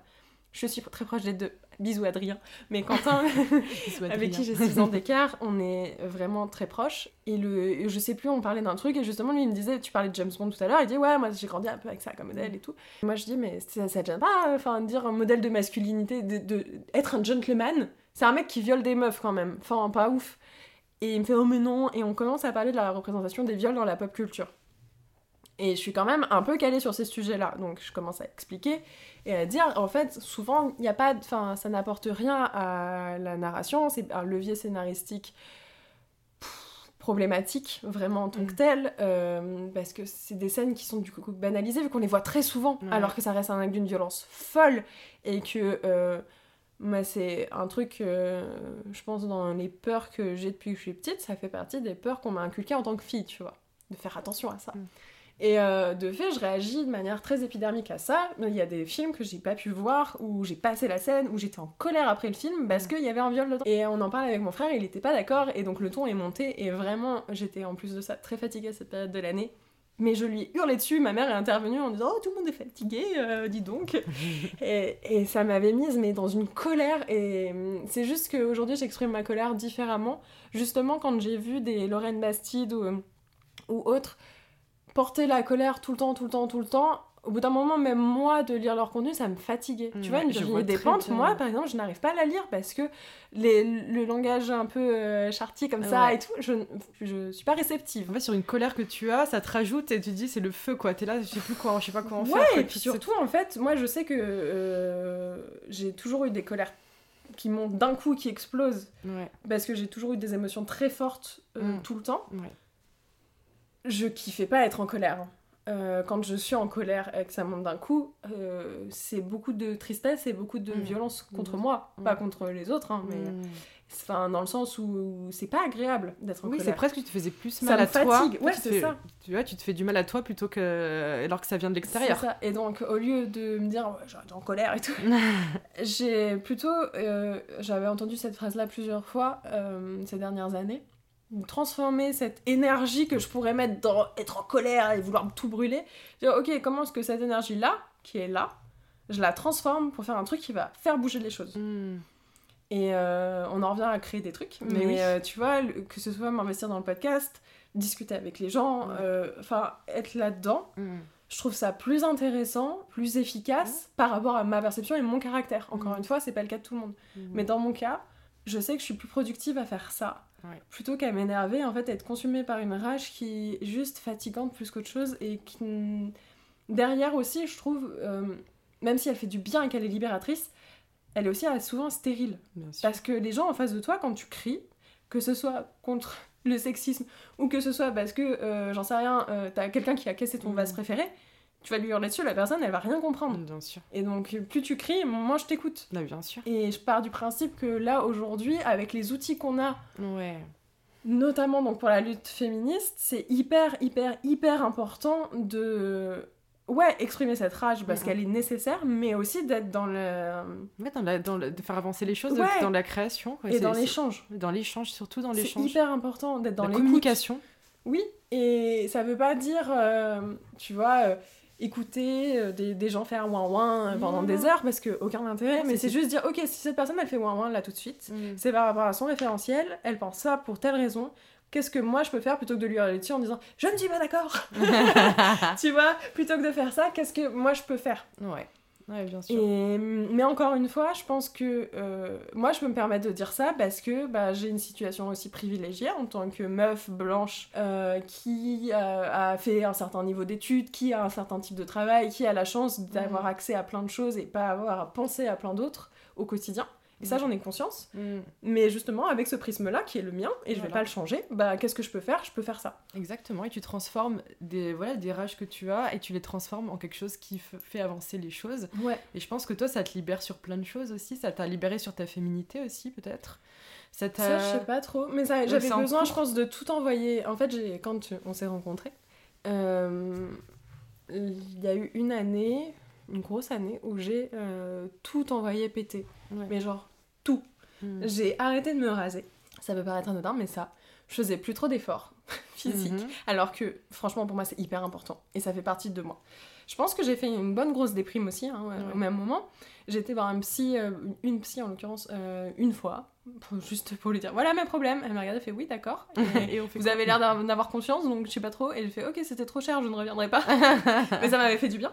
je suis très proche des deux. Bisous Adrien. Mais Quentin, avec qui j'ai 6 ans d'écart, on est vraiment très proches. Et le, je sais plus, on parlait d'un truc, et justement, lui, il me disait, tu parlais de James Bond tout à l'heure, il dit, ouais, moi j'ai grandi un peu avec ça comme modèle et tout. Et moi, je dis, mais ça, ça te pas, enfin, dire un modèle de masculinité, de, de- être un gentleman, c'est un mec qui viole des meufs quand même, enfin, pas ouf. Et il me fait, oh, mais non, et on commence à parler de la représentation des viols dans la pop culture. Et je suis quand même un peu calée sur ces sujets-là, donc je commence à expliquer et à dire, en fait, souvent, il n'y a pas, enfin, ça n'apporte rien à la narration, c'est un levier scénaristique pff, problématique, vraiment en tant que Mm. tel, euh, parce que c'est des scènes qui sont du coup banalisées, vu qu'on les voit très souvent, Ouais. alors que ça reste un acte d'une violence folle, et que... euh, c'est un truc, euh, je pense, dans les peurs que j'ai depuis que je suis petite, ça fait partie des peurs qu'on m'a inculquées en tant que fille, tu vois. De faire attention à ça. Mm. Et euh, de fait, je réagis de manière très épidermique à ça. Il y a des films que j'ai pas pu voir, où j'ai passé la scène, où j'étais en colère après le film parce qu'il y avait un viol dedans. Et on en parle avec mon frère, il était pas d'accord, et donc le ton est monté, et vraiment, j'étais en plus de ça très fatiguée à cette période de l'année. Mais je lui hurlais dessus, ma mère est intervenue en disant Oh, tout le monde est fatigué, euh, dis donc. et, et, ça m'avait mise mais dans une colère. Et hum, c'est juste qu'aujourd'hui, j'exprime ma colère différemment. Justement, quand j'ai vu des Lorraine Bastide ou, ou autres porter la colère tout le temps, tout le temps, tout le temps, au bout d'un moment, même moi, de lire leur contenu, ça me fatiguait. tu vois, une Virginie Despentes, moi, par exemple, je n'arrive pas à la lire parce que les, le langage un peu euh, chartier comme ça et tout, je, je suis pas réceptive. En fait, sur une colère que tu as, ça te rajoute et tu te dis c'est le feu, quoi. T'es là, je sais plus quoi, je sais pas comment ouais, faire. et puis surtout, en fait, moi, je sais que euh, j'ai toujours eu des colères qui montent d'un coup, qui explosent. Parce que j'ai toujours eu des émotions très fortes euh, mm. tout le temps. Je kiffais pas être en colère. Euh, quand je suis en colère et que ça monte d'un coup, euh, c'est beaucoup de tristesse et beaucoup de mmh. violence contre mmh. moi, pas mmh. contre les autres, hein, mais enfin dans le sens où c'est pas agréable d'être en oui, colère. Oui, c'est presque que tu te faisais plus mal à toi. Ouais, c'est ça. Tu vois, tu te fais du mal à toi plutôt que alors que ça vient de l'extérieur. C'est ça. Et donc au lieu de me dire ouais, j'ai en colère et tout, j'ai plutôt euh, j'avais entendu cette phrase là plusieurs fois ces dernières années transformer cette énergie que je pourrais mettre dans être en colère et vouloir tout brûler. Dire, ok, comment est-ce que cette énergie-là, qui est là, je la transforme pour faire un truc qui va faire bouger les choses. Hmm. Et euh, on en revient à créer des trucs. Mais, euh, tu vois, que ce soit m'investir dans le podcast, discuter avec les gens, euh, enfin, être là-dedans, hmm. je trouve ça plus intéressant, plus efficace par rapport à ma perception et mon caractère. Encore hmm. une fois, c'est pas le cas de tout le monde. Mais dans mon cas, je sais que je suis plus productive à faire ça Plutôt qu'à m'énerver, en fait, être consumée par une rage qui est juste fatigante plus qu'autre chose et qui. Derrière aussi, je trouve, euh, même si elle fait du bien et qu'elle est libératrice, elle est aussi souvent stérile. Parce que les gens en face de toi, quand tu cries, que ce soit contre le sexisme ou que ce soit parce que, euh, j'en sais rien, euh, t'as quelqu'un qui a cassé ton vase mmh. préféré, tu vas lui hurler dessus, la personne, elle va rien comprendre. Bien sûr. Et donc, plus tu cries, moins je t'écoute. Bah, bien sûr. Et je pars du principe que là, aujourd'hui, avec les outils qu'on a, ouais. notamment donc pour la lutte féministe, c'est hyper, hyper, hyper important de ouais, exprimer cette rage parce qu'elle est nécessaire, mais aussi d'être dans le. Ouais, dans, la, dans le, de faire avancer les choses, dans la création. et dans l'échange. Dans l'échange, surtout dans l'échange. C'est hyper important d'être dans la communication. Oui, et ça veut pas dire, euh, tu vois. Euh, écouter euh, des, des, gens faire ouin ouin pendant des heures parce que aucun intérêt mais c'est juste dire ok si cette personne elle fait ouin ouin là tout de suite mm. c'est par rapport à son référentiel elle pense ça pour telle raison qu'est-ce que moi je peux faire plutôt que de lui hurler dessus en disant je ne suis pas d'accord. Tu vois plutôt que de faire ça qu'est-ce que moi je peux faire? Ouais bien sûr. mais encore une fois, je pense que euh, moi, je peux me permettre de dire ça parce que bah, j'ai une situation aussi privilégiée en tant que meuf blanche euh, qui a fait un certain niveau d'études, qui a un certain type de travail, qui a la chance d'avoir mmh. accès à plein de choses et pas avoir à penser à plein d'autres au quotidien. Et ça, j'en ai conscience. Mm. Mais justement, avec ce prisme-là, qui est le mien, et je vais pas le changer, bah qu'est-ce que je peux faire? Je peux faire ça. Exactement, et tu transformes des, voilà, des rages que tu as, et tu les transformes en quelque chose qui fait avancer les choses. Ouais. Et je pense que toi, ça te libère sur plein de choses aussi. Ça t'a libéré sur ta féminité aussi, peut-être? Ça, ça, je sais pas trop. Mais j'avais besoin, je pense, de tout envoyer. En fait, quand on s'est rencontrés, euh, il y a eu une année, une grosse année, où j'ai euh, tout envoyé péter. Mais genre, Hmm. J'ai arrêté de me raser. Ça peut paraître anodin, mais ça, je faisais plus trop d'efforts physiques. Mhm. Alors que, franchement, pour moi, c'est hyper important. Et ça fait partie de moi. Je pense que j'ai fait une bonne grosse déprime aussi, hein, au même moment. J'étais voir un psy, euh, une psy en l'occurrence, euh, une fois, juste pour lui dire voilà mes problèmes. Elle m'a regardé, fait oui, d'accord. Et, vous avez l'air d'avoir confiance, donc je sais pas trop. Et elle fait ok, c'était trop cher, je ne reviendrai pas. mais ça m'avait fait du bien.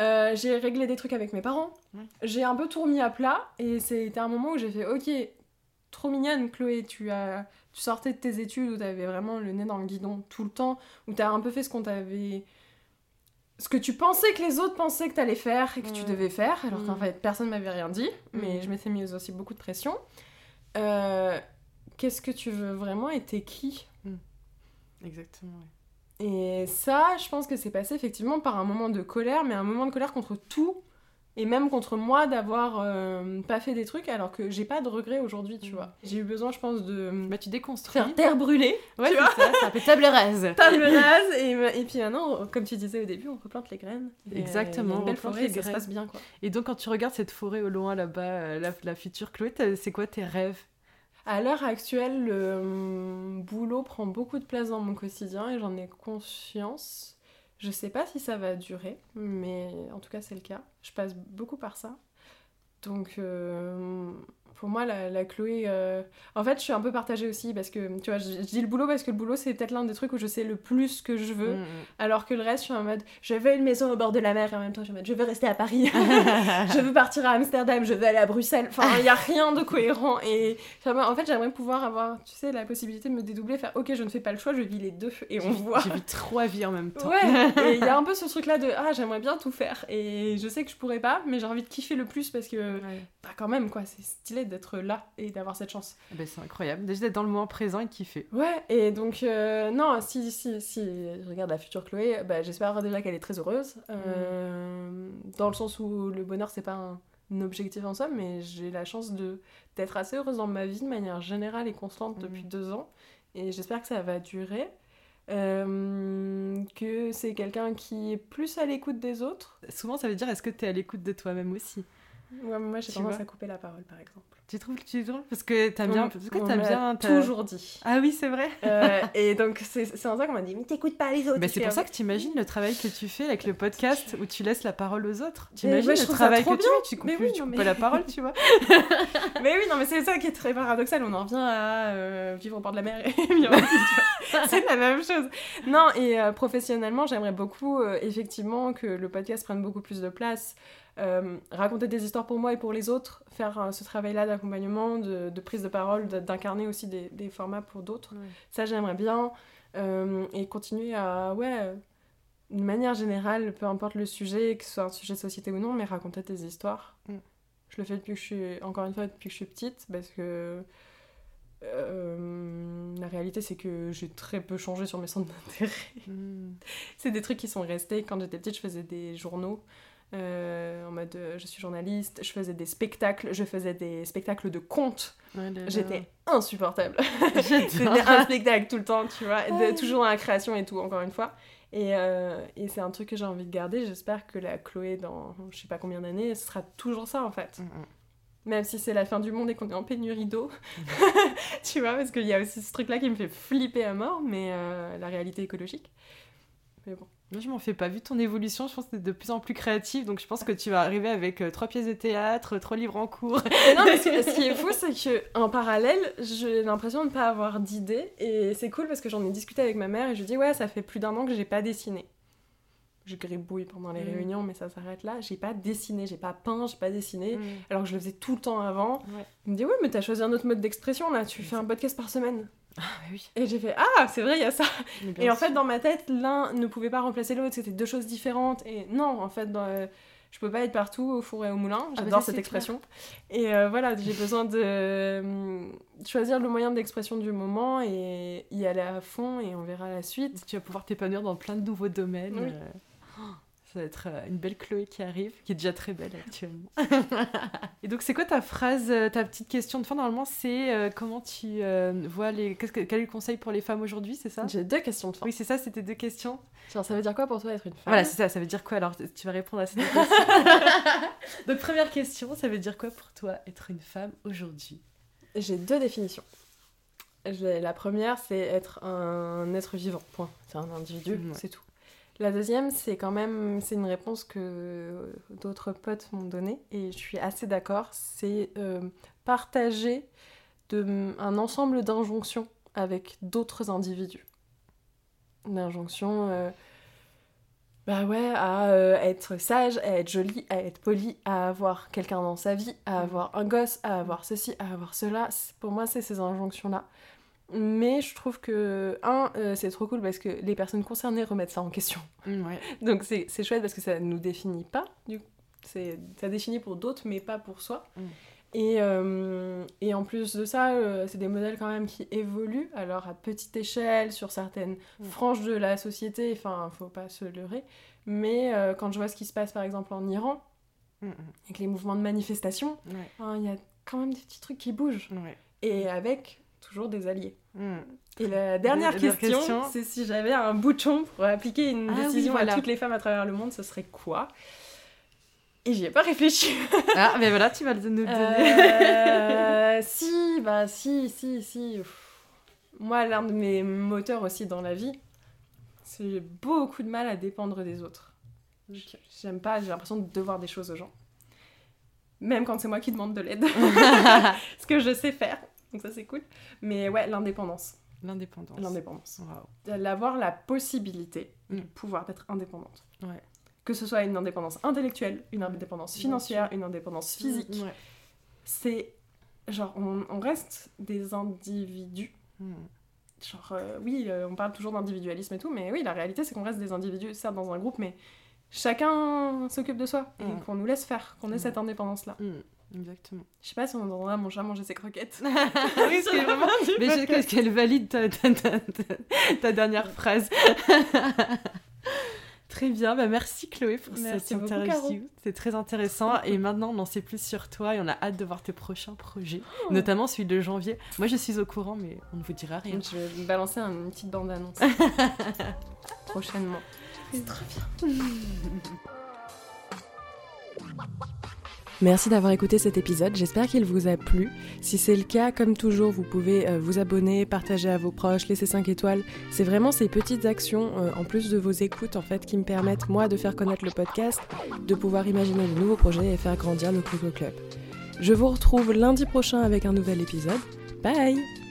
Euh, j'ai réglé des trucs avec mes parents. J'ai un peu tout remis à plat et c'était un moment où j'ai fait ok, trop mignonne Chloé, tu as tu sortais de tes études où t'avais vraiment le nez dans le guidon tout le temps, où t'as un peu fait ce qu'on t'avait ce que tu pensais que les autres pensaient que t'allais faire et que tu devais faire, alors qu'en mm. fait personne m'avait rien dit, mais mm. je m'étais mis aussi beaucoup de pression. Euh, qu'est-ce que tu veux vraiment et t'es qui? Mm. Exactement. Et ça, je pense que c'est passé effectivement par un moment de colère, mais un moment de colère contre tout et même contre moi d'avoir euh, pas fait des trucs alors que j'ai pas de regrets aujourd'hui, tu Mm. vois. J'ai eu besoin, je pense, de Bah, tu déconstruis. faire terre brûlée, Ouais, tu vois. ça, un peu table rase. table rase, et, et puis maintenant, comme tu disais au début, on replante les graines. Et, euh, Exactement, a une belle forêt, et ça se passe bien, quoi. Et donc, quand tu regardes cette forêt au loin là-bas, euh, la, la future Chloé, c'est quoi tes rêves? À l'heure actuelle, le hum, boulot prend beaucoup de place dans mon quotidien et j'en ai conscience. Je sais pas si ça va durer, mais en tout cas c'est le cas. Je passe beaucoup par ça. Donc euh, pour moi, la, la Chloé... euh, En fait, je suis un peu partagée aussi parce que, tu vois, je, je dis le boulot parce que le boulot c'est peut-être l'un des trucs où je sais le plus que je veux. Mm, Alors que le reste, je suis en mode, je veux une maison au bord de la mer et en même temps, je suis en mode, je veux rester à Paris. mm. je veux partir à Amsterdam, je veux aller à Bruxelles. Enfin, il n'y a rien de cohérent. Et en fait, j'aimerais pouvoir avoir, tu sais, la possibilité de me dédoubler, faire ok, je ne fais pas le choix, je vis les deux et on voit. J'ai vu trois vies en même temps. Ouais, et il y a un peu ce truc là de ah, j'aimerais bien tout faire. Et je sais que je pourrais pas, mais j'ai envie de kiffer le plus parce que, Ouais. bah, quand même, quoi, c'est stylé d'être là et d'avoir cette chance. Ah ben, c'est incroyable. Déjà d'être dans le moment présent et de kiffer. Ouais, et donc, euh, non, si, si, si je regarde la future Chloé, bah, j'espère déjà qu'elle est très heureuse. euh, Dans le sens où le bonheur, c'est pas un, un objectif en soi, mais j'ai la chance de d'être assez heureuse dans ma vie de manière générale et constante Mhm. depuis deux ans. Et j'espère que ça va durer. Euh, que c'est quelqu'un qui est plus à l'écoute des autres. Souvent, ça veut dire est-ce que tu es à l'écoute de toi-même aussi? Ouais, moi, j'ai tendance à couper la parole, par exemple. Tu trouves que tu es drôle Parce que t'aimes bien. Parce que bien. t'as- toujours dit. Ah oui, c'est vrai. Euh, et donc, c'est en ça qu'on m'a dit, mais t'écoutes pas les autres. Bah, tu c'est pour ça que tu imagines le travail que tu fais avec le podcast où tu laisses la parole aux autres. Tu Mais imagines moi, je le travail que tu fais, tu coupes, Mais oui, tu coupes mais- pas la parole, tu vois. Mais oui, non, mais c'est ça qui est très paradoxal. On en revient à euh, vivre au bord de la mer et vivre. C'est la même chose. Non, et euh, professionnellement, j'aimerais beaucoup, effectivement, que le podcast prenne beaucoup plus de place. Euh, raconter des histoires pour moi et pour les autres, faire euh, ce travail-là d'accompagnement, de, de prise de parole, d'incarner aussi des, des formats pour d'autres. Ouais. Ça, j'aimerais bien. Euh, et continuer à, ouais, de manière générale, peu importe le sujet, que ce soit un sujet de société ou non, mais raconter des histoires. Mm. Je le fais depuis que je suis, encore une fois, depuis que je suis petite, parce que euh, la réalité, c'est que j'ai très peu changé sur mes centres d'intérêt. Mm. c'est des trucs qui sont restés. Quand j'étais petite, je faisais des journaux. Euh, en mode euh, je suis journaliste, je faisais des spectacles, je faisais des spectacles de contes. Ouais. J'étais insupportable. C'était un spectacle tout le temps, tu vois, de- toujours dans la création et tout, encore une fois. Et, euh, et c'est un truc que j'ai envie de garder. J'espère que la Chloé, dans je sais pas combien d'années, ce sera toujours ça en fait. Mm, mm. Même si c'est la fin du monde et qu'on est en pénurie d'eau. tu vois, parce qu'il y a aussi ce truc-là qui me fait flipper à mort, mais euh, la réalité écologique. Mais bon. Moi, je m'en fais pas. Vu ton évolution, je pense que t'es de plus en plus créative. Donc, je pense que tu vas arriver avec euh, trois pièces de théâtre, trois livres en cours. Non, mais ce, ce qui est fou, c'est que en parallèle, j'ai l'impression de ne pas avoir d'idées. Et c'est cool parce que j'en ai discuté avec ma mère et je lui dis Ouais, ça fait plus d'un an que j'ai pas dessiné. Je gribouille pendant les Mm. réunions, mais ça s'arrête là. J'ai pas dessiné, j'ai pas peint, j'ai pas dessiné. Mm. Alors que je le faisais tout le temps avant. Ouais. Il me dit Ouais, mais t'as choisi un autre mode d'expression là, tu fais un podcast par semaine. Ah, bah oui. Et j'ai fait Ah, c'est vrai, il y a ça. Et en fait, dans ma tête, l'un ne pouvait pas remplacer l'autre, c'était deux choses différentes. Et non, en fait, dans, euh, je peux pas être partout au four et au moulin. Ah, bah J'adore cette expression. Et euh, voilà, j'ai besoin de euh, choisir le moyen d'expression du moment et y aller à fond et on verra la suite. Tu vas pouvoir t'épanouir dans plein de nouveaux domaines. Oui. Ça va être euh, une belle Chloé qui arrive, qui est déjà très belle actuellement. Et donc, c'est quoi ta phrase, euh, ta petite question de fin? Normalement, c'est euh, comment tu euh, vois les. qu'est-ce que- quel est le conseil pour les femmes aujourd'hui, c'est ça? J'ai deux questions de fin. Oui, c'est ça, c'était deux questions. Genre, ça veut dire quoi pour toi être une femme? Voilà, c'est ça, ça veut dire quoi? Alors Tu vas répondre à ces deux questions. donc, première question, ça veut dire quoi pour toi être une femme aujourd'hui? J'ai deux définitions. La première, c'est être un être vivant, point. C'est un individu, Ouais. c'est tout. La deuxième, c'est quand même, c'est une réponse que d'autres potes m'ont donnée et je suis assez d'accord. C'est euh, partager de, un ensemble d'injonctions avec d'autres individus. D'injonctions, euh, bah ouais, à euh, être sage, à être jolie, à être poli, à avoir quelqu'un dans sa vie, à avoir un gosse, à avoir ceci, à avoir cela. Pour moi, c'est ces injonctions-là. Mais je trouve que, un, euh, c'est trop cool parce que les personnes concernées remettent ça en question. Ouais. Donc c'est c'est chouette parce que ça nous définit pas, du coup. C'est- Ça définit pour d'autres, mais pas pour soi. Mm. Et, euh, et en plus de ça, euh, c'est des modèles quand même qui évoluent, alors à petite échelle, sur certaines Mm. franges de la société, enfin, faut pas se leurrer. Mais euh, quand je vois ce qui se passe par exemple en Iran, Mm, mm. avec les mouvements de manifestation, Ouais. hein, il y a quand même des petits trucs qui bougent. Ouais. Et avec toujours des alliés. Mm. Et la dernière La dernière question, question. c'est si j'avais un bouton pour appliquer une Ah oui, décision voilà. à toutes les femmes à travers le monde, ce serait quoi? Et j'y ai pas réfléchi. Ah, mais voilà, tu vas le nous donner. Euh, si, bah si, si, si. Moi, l'un de mes moteurs aussi dans la vie, c'est j'ai beaucoup de mal à dépendre des autres. J'aime pas, j'ai l'impression de devoir des choses aux gens. Même quand c'est moi qui demande de l'aide. Ce que je sais faire. Donc ça, c'est cool. Mais ouais, l'indépendance. L'indépendance. L'indépendance. D'avoir la possibilité, Mm. de pouvoir d'être indépendante. Ouais. Que ce soit une indépendance intellectuelle, une indépendance financière, une indépendance physique. Ouais. C'est genre, on, on reste des individus. Mm. Genre, euh, oui, euh, on parle toujours d'individualisme et tout, mais oui, la réalité, c'est qu'on reste des individus, certes dans un groupe, mais chacun s'occupe de soi et Mm. qu'on nous laisse faire, qu'on ait Mm. cette indépendance-là. Exactement. Je sais pas si on entendra mon chat manger ses croquettes. oui, c'est vraiment. Mais je sais qu'elle valide ta, ta- ta- ta- ta dernière phrase. Très bien, bah merci Chloé pour Merci cette interview. C'est très intéressant et maintenant on en sait plus sur toi et on a hâte de voir tes prochains projets, Oh. notamment celui de janvier. Moi je suis au courant mais on ne vous dira rien. Je vais me balancer une petite bande-annonce. Prochainement. C'est trop bien. Merci d'avoir écouté cet épisode, j'espère qu'il vous a plu. Si c'est le cas, comme toujours, vous pouvez euh, vous abonner, partager à vos proches, laisser 5 étoiles. C'est vraiment ces petites actions, euh, en plus de vos écoutes, en fait, qui me permettent, moi, de faire connaître le podcast, de pouvoir imaginer de nouveaux projets et faire grandir le Coco Club. Je vous retrouve lundi prochain avec un nouvel épisode. Bye